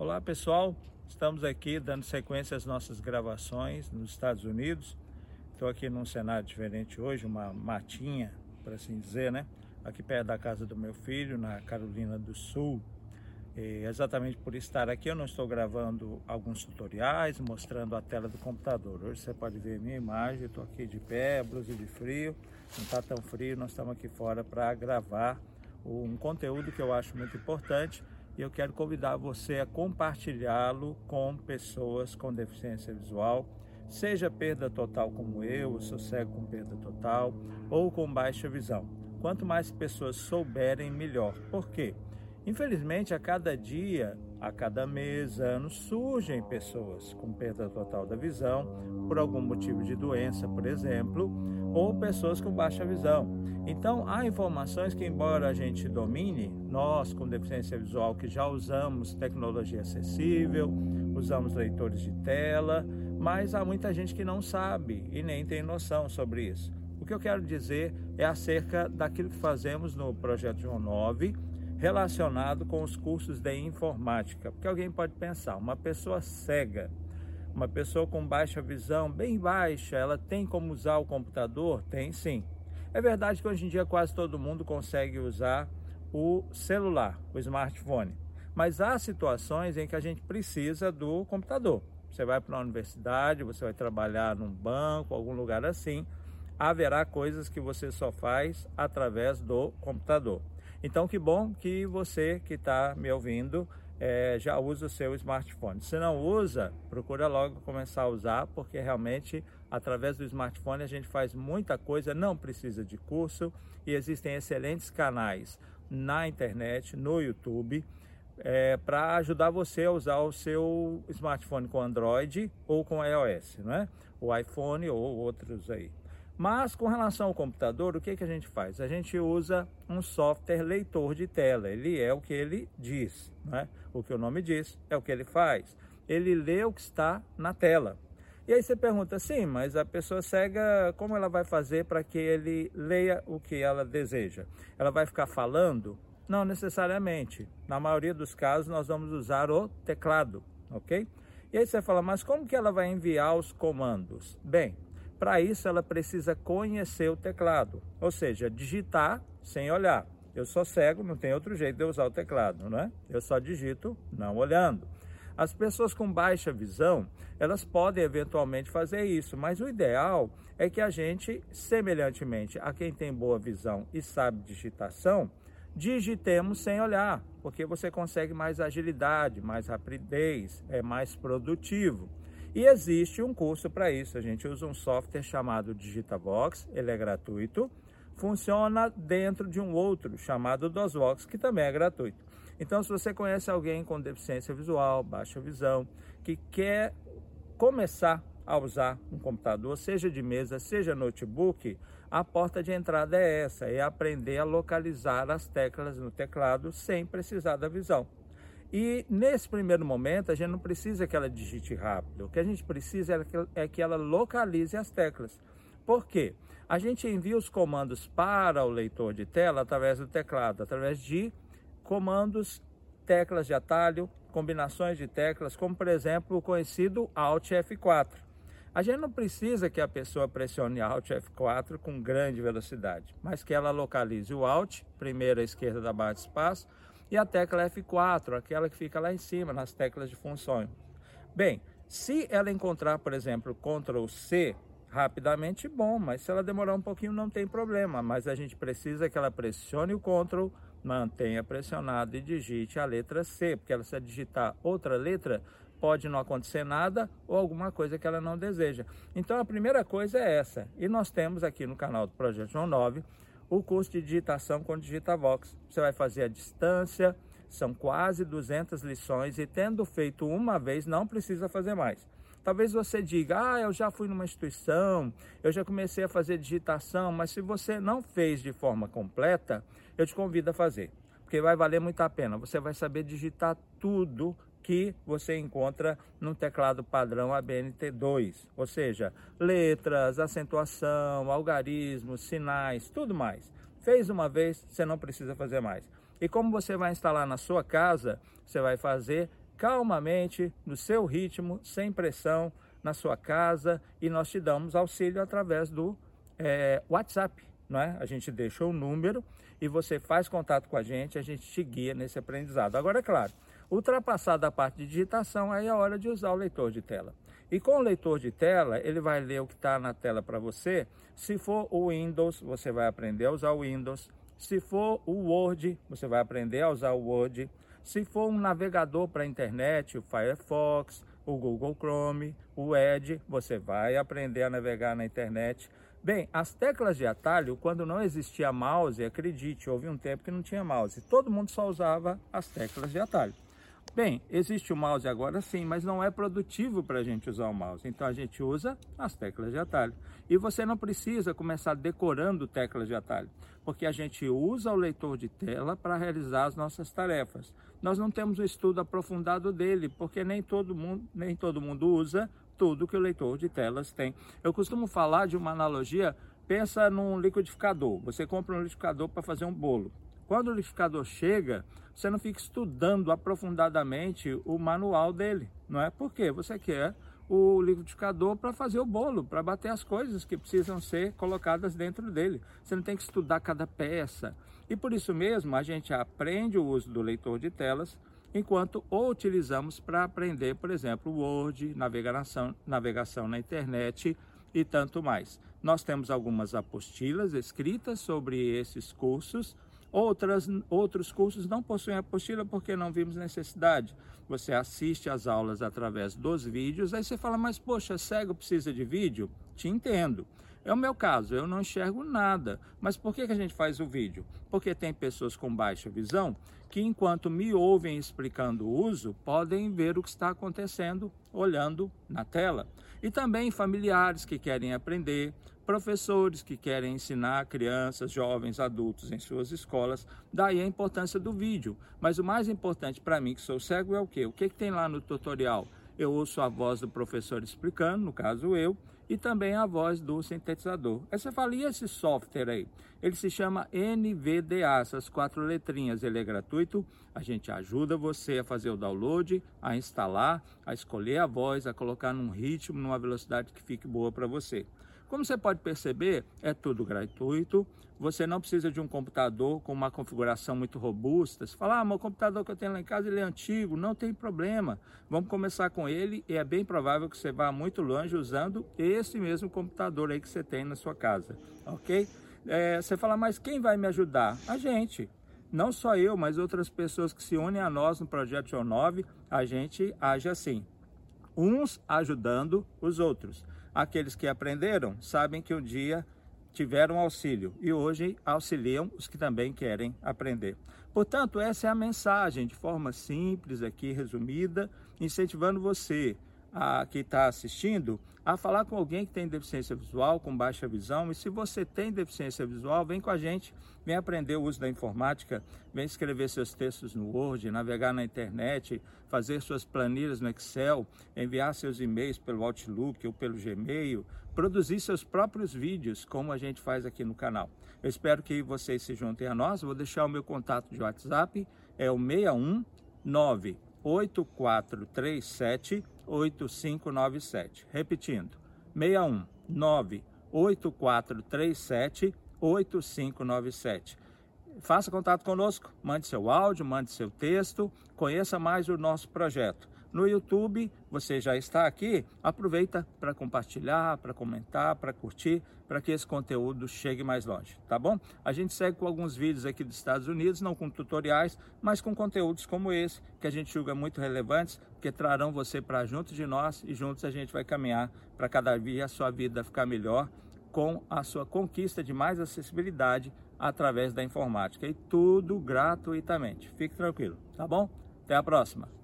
Olá pessoal, estamos aqui dando sequência às nossas gravações nos Estados Unidos. Estou aqui num cenário diferente hoje, uma matinha, por assim dizer, né? Aqui perto da casa do meu filho, na Carolina do Sul. E exatamente por estar aqui, eu não estou gravando alguns tutoriais, mostrando a tela do computador. Hoje você pode ver minha imagem, estou aqui de pé, blusa de frio, não está tão frio, nós estamos aqui fora para gravar um conteúdo que eu acho muito importante e eu quero convidar você a compartilhá-lo com pessoas com deficiência visual, seja perda total como eu, eu sou cego com perda total, ou com baixa visão. Quanto mais pessoas souberem, melhor. Por quê? Infelizmente, a cada dia, a cada mês, ano, surgem pessoas com perda total da visão, por algum motivo de doença, por exemplo, ou pessoas com baixa visão. Então, há informações que, embora a gente domine, nós com deficiência visual que já usamos tecnologia acessível, usamos leitores de tela, mas há muita gente que não sabe e nem tem noção sobre isso. O que eu quero dizer é acerca daquilo que fazemos no projeto João 9, relacionado com os cursos de informática. Porque alguém pode pensar, uma pessoa cega, uma pessoa com baixa visão, bem baixa, ela tem como usar o computador? Tem sim. É verdade que hoje em dia quase todo mundo consegue usar o celular, o smartphone. Mas há situações em que a gente precisa do computador. Você vai para uma universidade, você vai trabalhar num banco, algum lugar assim, haverá coisas que você só faz através do computador. Então, que bom que você que está me ouvindo é, já usa o seu smartphone. Se não usa, procura logo começar a usar, porque realmente através do smartphone a gente faz muita coisa, não precisa de curso e existem excelentes canais na internet, no YouTube, é, para ajudar você a usar o seu smartphone com Android ou com iOS, não é? O iPhone ou outros aí. Mas com relação ao computador, o que, que a gente faz? A gente usa um software leitor de tela. Ele é o que ele diz, né? O que o nome diz é o que ele faz. Ele lê o que está na tela. E aí você pergunta, sim, mas a pessoa cega, como ela vai fazer para que ele leia o que ela deseja? Ela vai ficar falando? Não necessariamente. Na maioria dos casos, nós vamos usar o teclado, ok? E aí você fala, mas como que ela vai enviar os comandos? Bem, para isso, ela precisa conhecer o teclado, ou seja, digitar sem olhar. Eu sou cego, não tem outro jeito de usar o teclado, não é? Eu só digito não olhando. As pessoas com baixa visão, elas podem eventualmente fazer isso, mas o ideal é que a gente, semelhantemente a quem tem boa visão e sabe digitação, digitemos sem olhar, porque você consegue mais agilidade, mais rapidez, é mais produtivo. E existe um curso para isso. A gente usa um software chamado Digitavox, ele é gratuito. Funciona dentro de um outro chamado DOSVox, que também é gratuito. Então, se você conhece alguém com deficiência visual, baixa visão, que quer começar a usar um computador, seja de mesa, seja notebook, a porta de entrada é essa, é aprender a localizar as teclas no teclado sem precisar da visão. E nesse primeiro momento, a gente não precisa que ela digite rápido. O que a gente precisa é que ela localize as teclas. Por quê? A gente envia os comandos para o leitor de tela através do teclado, através de comandos, teclas de atalho, combinações de teclas, como por exemplo o conhecido Alt F4. A gente não precisa que a pessoa pressione Alt F4 com grande velocidade, mas que ela localize o Alt, primeiro à esquerda da barra de espaço, e a tecla F4, aquela que fica lá em cima nas teclas de funções. Bem, se ela encontrar, por exemplo, Ctrl C rapidamente, bom, mas se ela demorar um pouquinho não tem problema, mas a gente precisa que ela pressione o Ctrl, mantenha pressionado e digite a letra C, porque ela se digitar outra letra, pode não acontecer nada ou alguma coisa que ela não deseja. Então a primeira coisa é essa. E nós temos aqui no canal do Projeto João 9 o curso de digitação com Digitavox. Você vai fazer à distância, são quase 200 lições e tendo feito uma vez, não precisa fazer mais. Talvez você diga, ah, eu já fui numa instituição, eu já comecei a fazer digitação, mas se você não fez de forma completa, eu te convido a fazer, porque vai valer muito a pena. Você vai saber digitar tudo que você encontra no teclado padrão ABNT2, ou seja, letras, acentuação, algarismos, sinais, tudo mais. Fez uma vez, você não precisa fazer mais. E como você vai instalar na sua casa, você vai fazer calmamente, no seu ritmo, sem pressão, na sua casa e nós te damos auxílio através do é, WhatsApp. Não é? A gente deixa o número e você faz contato com a gente, a gente te guia nesse aprendizado. Agora, é claro, ultrapassada a parte de digitação, aí é a hora de usar o leitor de tela. E com o leitor de tela, ele vai ler o que está na tela para você. Se for o Windows, você vai aprender a usar o Windows. Se for o Word, você vai aprender a usar o Word. Se for um navegador para a internet, o Firefox, o Google Chrome, o Edge, você vai aprender a navegar na internet. Bem, as teclas de atalho, quando não existia mouse, acredite, houve um tempo que não tinha mouse. Todo mundo só usava as teclas de atalho. Bem, existe o mouse agora sim, mas não é produtivo para a gente usar o mouse. Então a gente usa as teclas de atalho. E você não precisa começar decorando teclas de atalho, porque a gente usa o leitor de tela para realizar as nossas tarefas. Nós não temos o um estudo aprofundado dele, porque nem todo mundo, nem todo mundo usa tudo que o leitor de telas tem. Eu costumo falar de uma analogia, pensa num liquidificador. Você compra um liquidificador para fazer um bolo. Quando o liquidificador chega, você não fica estudando aprofundadamente o manual dele, não é? Porque você quer o liquidificador para fazer o bolo, para bater as coisas que precisam ser colocadas dentro dele. Você não tem que estudar cada peça. E por isso mesmo, a gente aprende o uso do leitor de telas, enquanto o utilizamos para aprender, por exemplo, Word, navegação, navegação na internet e tanto mais. Nós temos algumas apostilas escritas sobre esses cursos, Outras, outros cursos não possuem apostila porque não vimos necessidade. Você assiste às aulas através dos vídeos, aí você fala, mas poxa, cego precisa de vídeo? Te entendo. É o meu caso, eu não enxergo nada. Mas por que, que a gente faz o vídeo? Porque tem pessoas com baixa visão que, enquanto me ouvem explicando o uso, podem ver o que está acontecendo olhando na tela. E também familiares que querem aprender, professores que querem ensinar crianças, jovens, adultos em suas escolas. Daí a importância do vídeo. Mas o mais importante para mim, que sou cego, é o quê? O que, que tem lá no tutorial? Eu ouço a voz do professor explicando, no caso eu, e também a voz do sintetizador. Aí você fala, e esse software aí? Ele se chama NVDA, essas quatro letrinhas. Ele é gratuito, a gente ajuda você a fazer o download, a instalar, a escolher a voz, a colocar num ritmo, numa velocidade que fique boa para você. Como você pode perceber, é tudo gratuito. Você não precisa de um computador com uma configuração muito robusta. Você fala, ah, meu computador que eu tenho lá em casa ele é antigo, não tem problema. Vamos começar com ele e é bem provável que você vá muito longe usando esse mesmo computador aí que você tem na sua casa, ok? É, você fala, mas quem vai me ajudar? A gente. Não só eu, mas outras pessoas que se unem a nós no Projeto João 9, a gente age assim. Uns ajudando os outros. Aqueles que aprenderam sabem que um dia tiveram auxílio e hoje auxiliam os que também querem aprender. Portanto, essa é a mensagem de forma simples aqui, resumida, incentivando você a, que está assistindo a falar com alguém que tem deficiência visual, com baixa visão. E se você tem deficiência visual, vem com a gente, vem aprender o uso da informática, vem escrever seus textos no Word, navegar na internet, fazer suas planilhas no Excel, enviar seus e-mails pelo Outlook ou pelo Gmail, produzir seus próprios vídeos, como a gente faz aqui no canal. Eu espero que vocês se juntem a nós. vou deixar o meu contato de WhatsApp, é o 619 8437 8597. Repetindo, 61 98437 8597. Faça contato conosco, mande seu áudio, mande seu texto, conheça mais o nosso projeto no YouTube, você já está aqui, aproveita para compartilhar, para comentar, para curtir, para que esse conteúdo chegue mais longe, tá bom? A gente segue com alguns vídeos aqui dos Estados Unidos, não com tutoriais, mas com conteúdos como esse, que a gente julga muito relevantes, que trarão você para junto de nós e juntos a gente vai caminhar para cada dia a sua vida ficar melhor com a sua conquista de mais acessibilidade através da informática e tudo gratuitamente. Fique tranquilo, tá bom? Até a próxima.